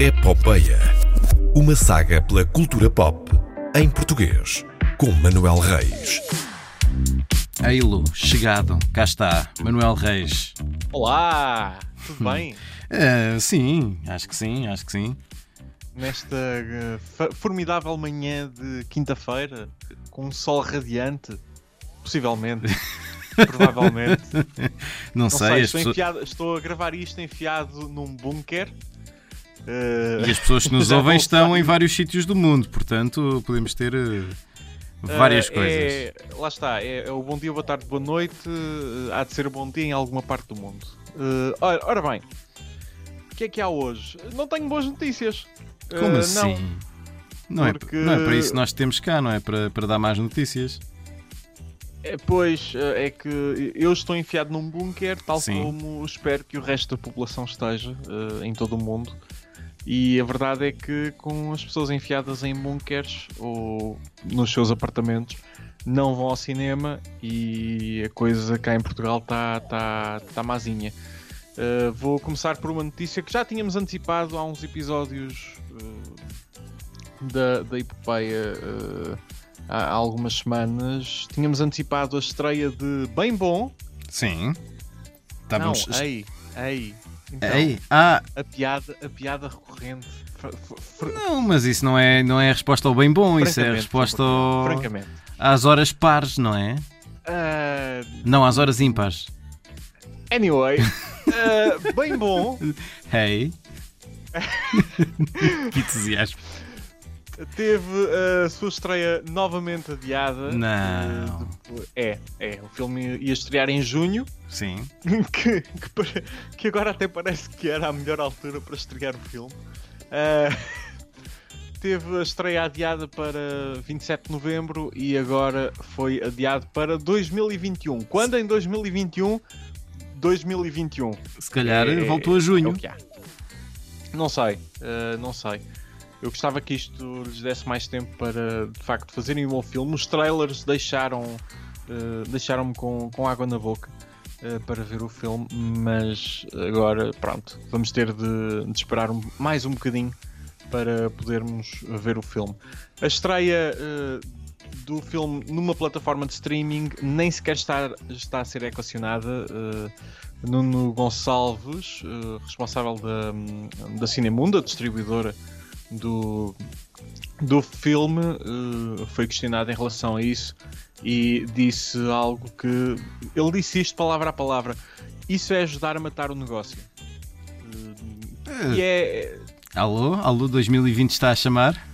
Epopeia. Uma saga pela cultura pop em português, com Manuel Reis. Eilo, chegado, cá está, Manuel Reis. Olá, tudo bem? Eh, sim, acho que sim, acho que sim. Nesta eh, formidável manhã de quinta-feira, com um sol radiante, possivelmente, provavelmente. Não, Não sei, sei, estou, pessoas- enfiado- estou a gravar isto enfiado num bunker. Eh, e as pessoas que nos ouvem estão em vários sítios do mundo, portanto podemos ter eh, várias eh, coisas. é- lá está, é, é o bom dia, boa tarde, boa noite. eh, há de ser bom dia em alguma parte do mundo. Eh, ora, ora bem, o que é que há hoje? Não tenho boas notícias. Como assim? Não, é, porque- não é para isso que nós temos cá, não é para, para dar mais notícias. É, pois, é que eu estou enfiado num bunker, tal Sim. como espero que o resto da população esteja em todo o mundo. E a verdade é que com as pessoas enfiadas em bunkers ou nos seus apartamentos não vão ao cinema e a coisa cá em Portugal está tá, tá mazinha. Eh, vou começar por uma notícia que já tínhamos antecipado há uns episódios eh, da, da epopeia há há algumas semanas. Tínhamos antecipado a estreia de Bem Bom. Sim. Estávamos. Não, ei, ei. Então, Ei, ah, A, piada, a piada recorrente. Fr- fr- fr- não, mas isso não é, não é a resposta ao bem bom, isso é a resposta ao- Francamente. às horas pares, não é? Ah, Não, às horas ímpares. anyway, ah, bem bom. Hey. que entusiasmo. Teve a sua estreia novamente adiada. Não. Depois- é, é. O filme ia estrear em junho. Sim. que, que que agora até parece que era a melhor altura para estrear o filme. Ah, teve a estreia adiada para 27 de novembro e agora foi adiado para 2021. Quando em 2021? 2021. Se calhar É- voltou a É junho. há. Não sei, ah, não sei. Eu gostava que isto lhes desse mais tempo para de facto fazerem um bom filme. Os trailers deixaram ah, deixaram-me com, com água na boca ah, para ver o filme, mas agora pronto, vamos ter de, de esperar um- mais um bocadinho para podermos ver o filme. A estreia ah, do filme numa plataforma de streaming nem sequer está, está a ser equacionada. Nuno Gonçalves, responsável da, da Cinemundo, a distribuidora do, do filme, eh, foi questionado em relação a isso e disse algo que. Ele disse isto palavra a palavra: Isso é ajudar a matar o negócio. Eh, e é. Alô? Alô 2020 está a chamar?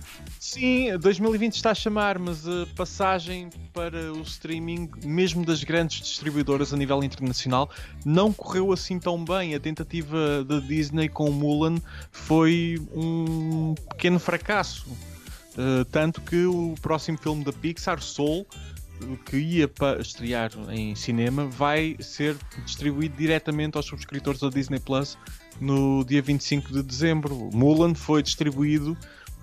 Sim, 2020 está a chamar, mas a passagem para o streaming, mesmo das grandes distribuidoras a nível internacional, não correu assim tão bem. A tentativa da Disney com Mulan foi um pequeno fracasso. Uh, tanto que o próximo filme da Pixar, Soul, que ia pa- estrear em cinema, vai ser distribuído diretamente aos subscritores da Disney Plus no dia 25 de dezembro. Mulan foi distribuído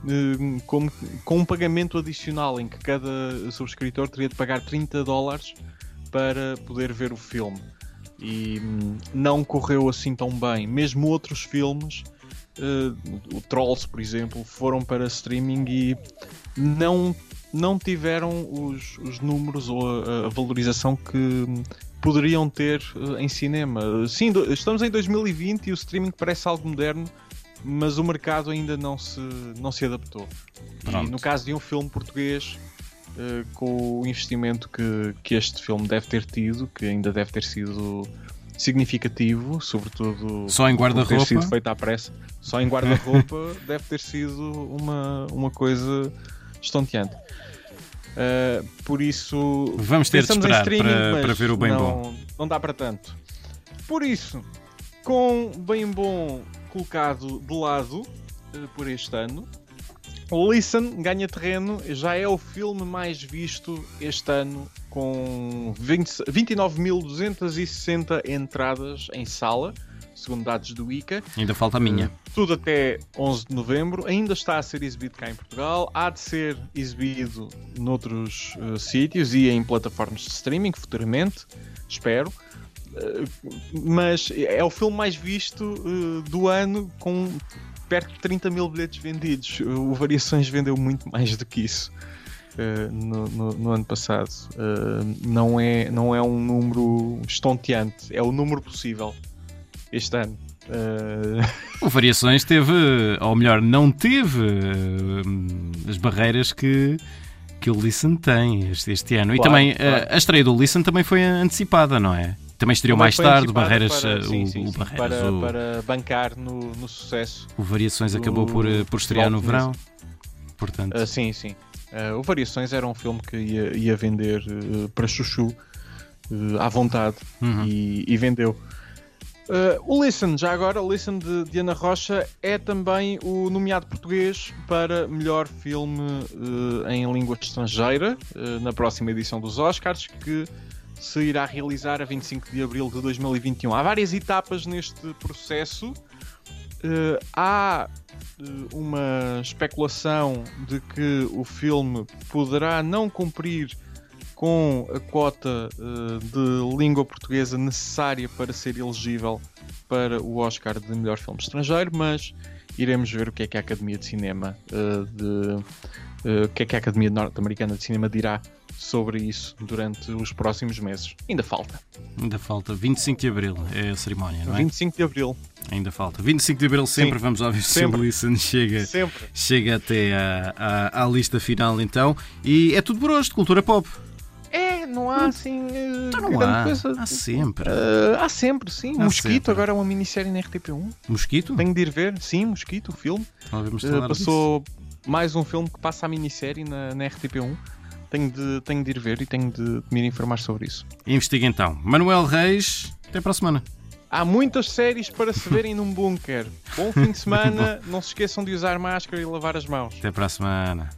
eh, com, com um pagamento adicional em que cada subscritor teria de pagar 30 dólares para poder ver o filme. E hum, não correu assim tão bem. Mesmo outros filmes, eh, o Trolls, por exemplo, foram para streaming e não, não tiveram os, os números ou a, a valorização que hum, poderiam ter eh, em cinema. Sim, estamos em 2020 e o streaming parece algo moderno, mas o mercado ainda não se, não se adaptou. Pronto. E no caso de um filme português, eh, com o investimento que, que este filme deve ter tido, que ainda deve ter sido significativo, sobretudo Só em por ter guarda-roupa? sido feito à pressa, só em guarda-roupa deve ter sido uma, uma coisa estonteante. Uh, por isso Vamos ter de esperar para, para ver o bem não, bom. Não dá para tanto. Por isso, com bem bom colocado de lado uh, por este ano, Listen ganha terreno, já é o filme mais visto este ano, com 20 29.260 entradas em sala, segundo dados do ICA. Ainda falta a minha. Tudo até 11 de novembro. Ainda está a ser exibido cá em Portugal. Há de ser exibido noutros eh, sítios e em plataformas de streaming futuramente. Espero. Eh, mas é o filme mais visto eh, do ano com perto de 30 mil bilhetes vendidos. O Variações vendeu muito mais do que isso. Uh, no, no, no, ano passado uh, não, é, não é um número estonteante, é o número possível este ano. Uh... O Variações teve, ou melhor, não teve as barreiras que, que o Listen tem este, este ano. Claro, e também claro. a, a estreia do Listen também foi antecipada, não é? Também estreou mais tarde, Barreiras, para, sim, o, sim, o sim, Barreiras, para, o... para bancar no, no sucesso. O Variações acabou por, por estrear no verão. Portanto. Uh, sim, sim. Uh, o Variações era um filme que ia, ia vender uh, para Chuchu à vontade uhum. e, e, vendeu. o Listen, já agora, o Listen de Diana Rocha é também o nomeado português para melhor filme em língua estrangeira na próxima edição dos Oscars, que se irá realizar a 25 de abril de 2021. Há várias etapas neste processo. Uh, há uh, uma especulação de que o filme poderá não cumprir com a cota uh, de língua portuguesa necessária para ser elegível para o Oscar de melhor filme estrangeiro, mas iremos ver o que é que a Academia de Cinema de o que é que a Academia Norte-Americana de Cinema dirá sobre isso durante os próximos meses. Ainda falta. Ainda falta. 25 de Abril é a cerimónia, não é? 25 de Abril. Ainda falta. 25 de Abril sempre, Sim. vamos sempre. se o Listen chega, sempre. chega até à, à, à lista final então. E é tudo por hoje, de cultura pop. É, não há assim. Eh, então não há. Coisa. Há sempre. Uh, há sempre, sim. Há Mosquito, sempre. agora é uma minissérie na RTP1. Mosquito? Tenho de ir ver, sim, Mosquito, o filme. Uh, passou disso. mais um filme que passa a minissérie na, na RTP1 tenho de, tenho de ir ver e tenho de, de me informar sobre isso. Investiga então. Manuel Reis, até para a semana. Há muitas séries para se verem num bunker. Bom fim de semana, não se esqueçam de usar máscara e lavar as mãos. Até para a semana.